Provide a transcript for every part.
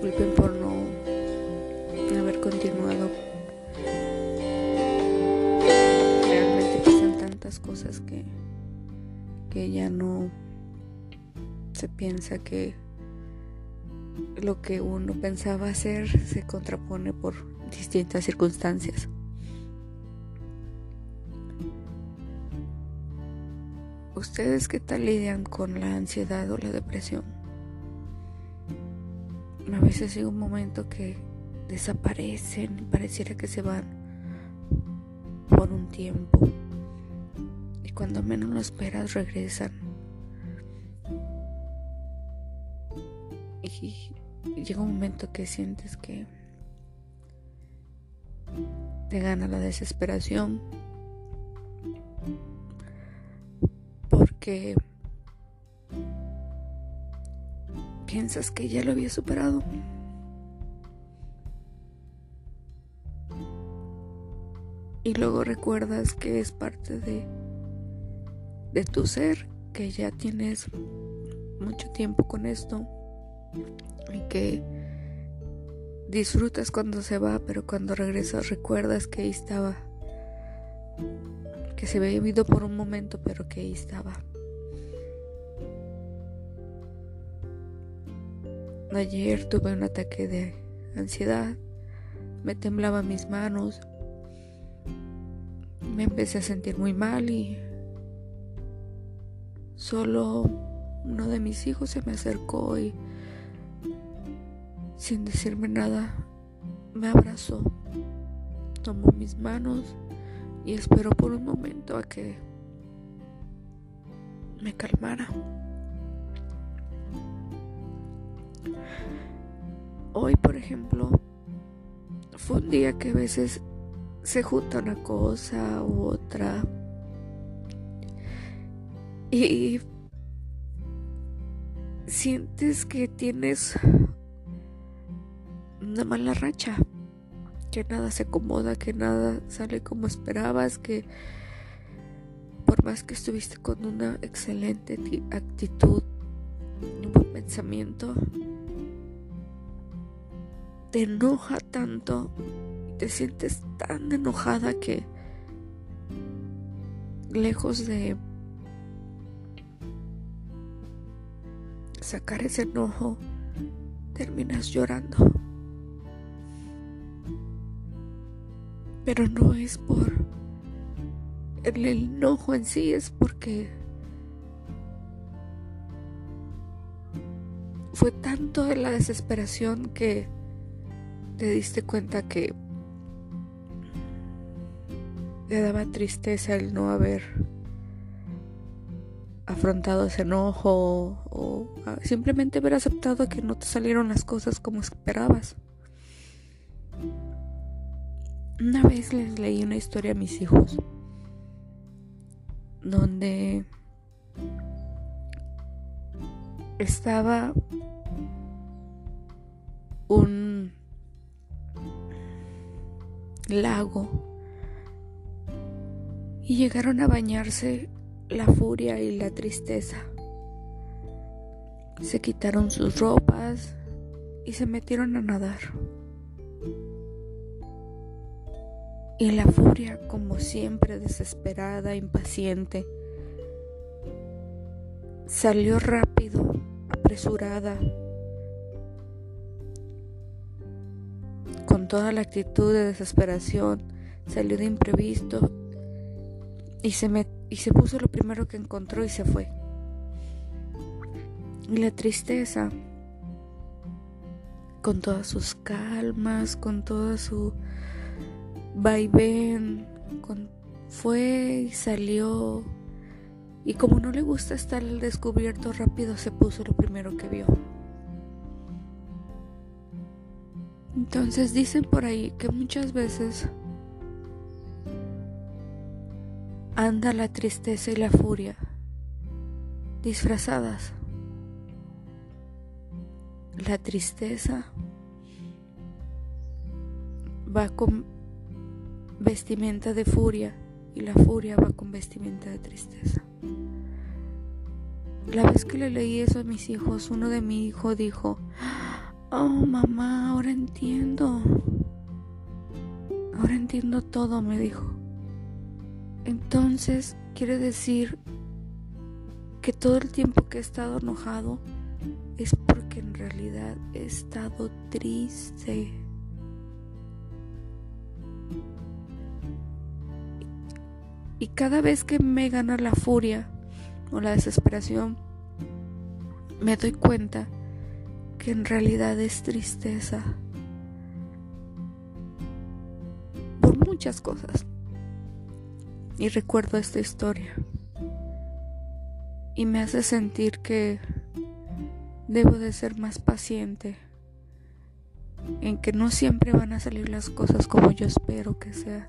disculpen por no haber continuado. Realmente pasan tantas cosas que, que ya no se piensa que lo que uno pensaba hacer se contrapone por distintas circunstancias. ¿Ustedes qué tal lidian con la ansiedad o la depresión? A veces llega un momento que desaparecen pareciera que se van por un tiempo. Y cuando menos lo esperas regresan. Y llega un momento que sientes que te gana la desesperación porque piensas que ya lo había superado. Y luego recuerdas que es parte de, de tu ser, que ya tienes mucho tiempo con esto y que disfrutas cuando se va, pero cuando regresas recuerdas que ahí estaba, que se había ido por un momento, pero que ahí estaba. Ayer tuve un ataque de ansiedad, me temblaban mis manos, me empecé a sentir muy mal y solo uno de mis hijos se me acercó y sin decirme nada me abrazó, tomó mis manos y esperó por un momento a que me calmara. Hoy, por ejemplo, fue un día que a veces se junta una cosa u otra y sientes que tienes una mala racha, que nada se acomoda, que nada sale como esperabas, que por más que estuviste con una excelente actitud, pensamiento, te enoja tanto te sientes tan enojada que lejos de sacar ese enojo, terminas llorando. Pero no es por el enojo en sí, es porque fue tanto la desesperación que te diste cuenta que te daba tristeza el no haber afrontado ese enojo o, simplemente haber aceptado que no te salieron las cosas como esperabas. Una vez les leí una historia a mis hijos donde estaba un lago y llegaron a bañarse la furia y la tristeza. Se quitaron sus ropas y se metieron a nadar. Y la furia, como siempre, desesperada, impaciente, salió rápido, apresurada, toda la actitud de desesperación, salió de imprevisto y se, me, y se puso lo primero que encontró y se fue. Y la tristeza, con todas sus calmas, con toda su vaivén, con, fue y salió. Y como no le gusta estar al descubierto, rápido se puso lo primero que vio. Entonces dicen por ahí que muchas veces anda la tristeza y la furia disfrazadas. La tristeza va con vestimenta de furia y la furia va con vestimenta de tristeza. La vez que le leí eso a mis hijos, uno de mi hijo dijo, Oh, mamá, ahora entiendo. Ahora entiendo todo, me dijo. Entonces, quiere decir que todo el tiempo que he estado enojado es porque en realidad he estado triste. Y cada vez que me gana la furia o la desesperación, me doy cuenta que en realidad es tristeza por muchas cosas. Y recuerdo esta historia. Y me hace sentir que debo de ser más paciente. En que no siempre van a salir las cosas como yo espero que sean.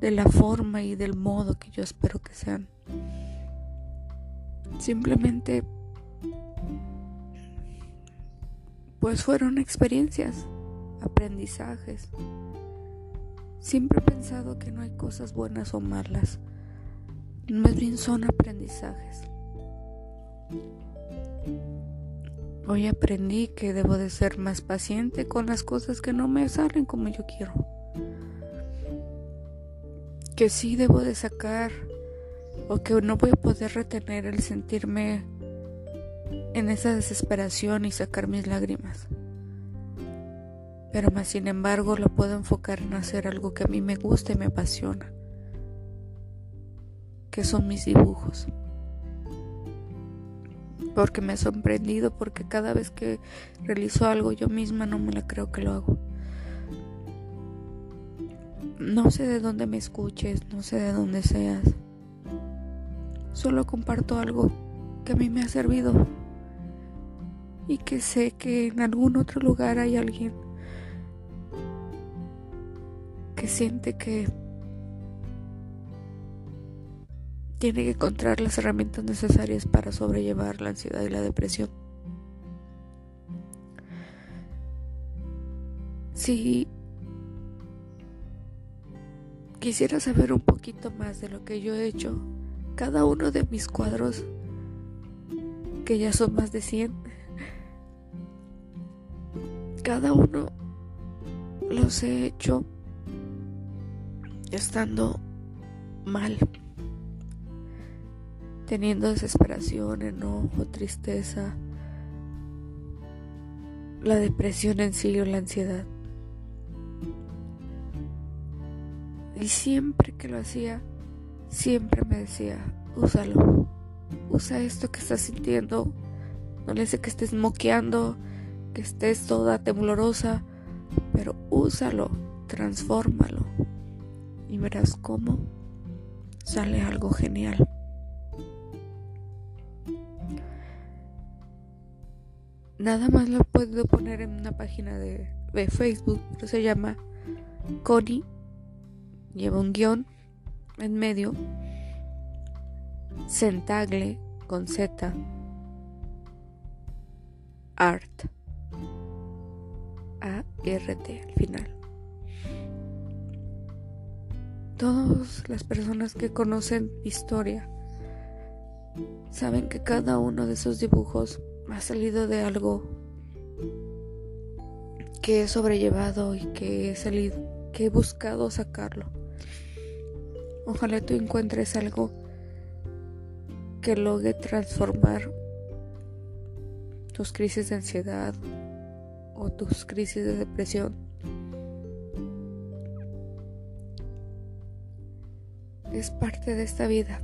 De la forma y del modo que yo espero que sean. Simplemente pues fueron experiencias, aprendizajes. Siempre he pensado que no hay cosas buenas o malas, más bien son aprendizajes. Hoy aprendí que debo de ser más paciente con las cosas que no me salen como yo quiero. Que sí debo de sacar o que no voy a poder retener el sentirme en esa desesperación y sacar mis lágrimas. Pero más sin embargo lo puedo enfocar en hacer algo que a mí me gusta y me apasiona, que son mis dibujos. Porque me ha sorprendido, porque cada vez que realizo algo yo misma no me la creo que lo hago. No sé de dónde me escuches, no sé de dónde seas. Solo comparto algo que a mí me ha servido y que sé que en algún otro lugar hay alguien que siente que tiene que encontrar las herramientas necesarias para sobrellevar la ansiedad y la depresión. Si quisiera saber un poquito más de lo que yo he hecho, cada uno de mis cuadros, que ya son más de 100, cada uno los he hecho estando mal, teniendo desesperación, enojo, tristeza, la depresión en sí la ansiedad. Y siempre que lo hacía, siempre me decía, úsalo, usa esto que estás sintiendo, no le sé que estés moqueando, que estés toda temblorosa, pero úsalo, transfórmalo y verás cómo sale algo genial. Nada más lo puedo poner en una página de, Facebook, pero se llama Connie, lleva un guion en medio, Centagle con Z, Art. A-R-T al final. Todas las personas que conocen historia saben que cada uno de esos dibujos ha salido de algo que he sobrellevado y que he salido, que he buscado sacarlo. Ojalá tú encuentres algo que logre transformar tus crisis de ansiedad, o tus crisis de depresión. Es parte de esta vida.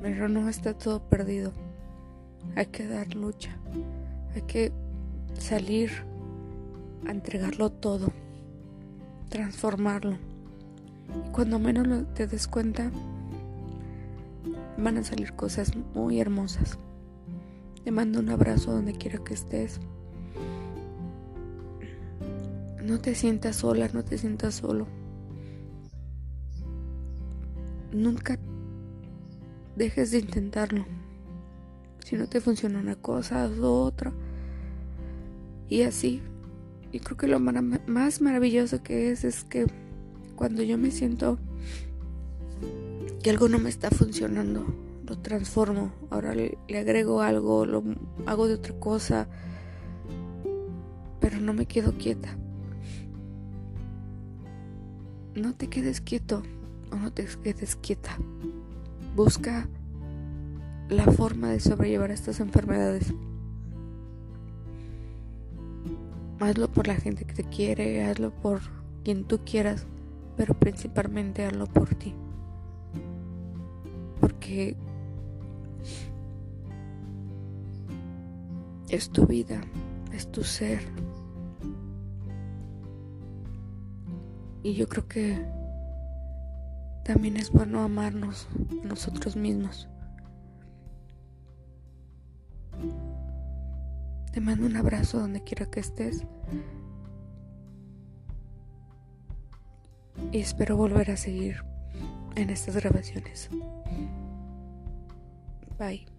Pero no está todo perdido. Hay que dar lucha. Hay que salir a entregarlo todo. Transformarlo. Y cuando menos te des cuenta, van a salir cosas muy hermosas. Te mando un abrazo donde quiera que estés. No te sientas sola, no te sientas solo. Nunca dejes de intentarlo. Si no te funciona una cosa, haz otra. Y así. Y creo que lo más maravilloso que es es que cuando yo me siento que algo no me está funcionando, lo transformo, ahora le, agrego algo, lo hago de otra cosa, Pero no me quedo quieta. No te quedes quieto o no te quedes quieta. Busca la forma de sobrellevar estas enfermedades. Hazlo por la gente que te quiere, hazlo por quien tú quieras, pero principalmente hazlo por ti. Porque es tu vida, es tu ser. Y yo creo que también es bueno amarnos nosotros mismos. Te mando un abrazo donde quiera que estés. Y espero volver a seguir en estas grabaciones. Bye.